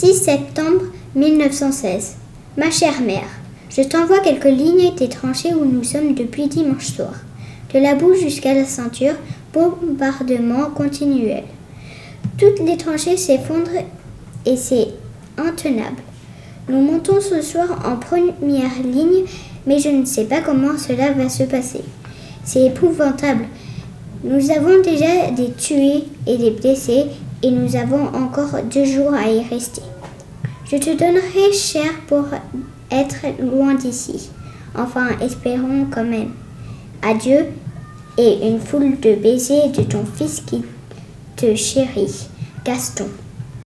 6 septembre 1916. Ma chère mère, je t'envoie quelques lignes des tranchées où nous sommes depuis dimanche soir. De la boue jusqu'à la ceinture, bombardement continuel. Toutes les tranchées s'effondrent et c'est intenable. Nous montons ce soir en première ligne, mais je ne sais pas comment cela va se passer. C'est épouvantable. Nous avons déjà des tués et des blessés et nous avons encore deux jours à y rester. Je te donnerai cher pour être loin d'ici. Enfin, espérons quand même. Adieu et une foule de baisers de ton fils qui te chérit, Gaston.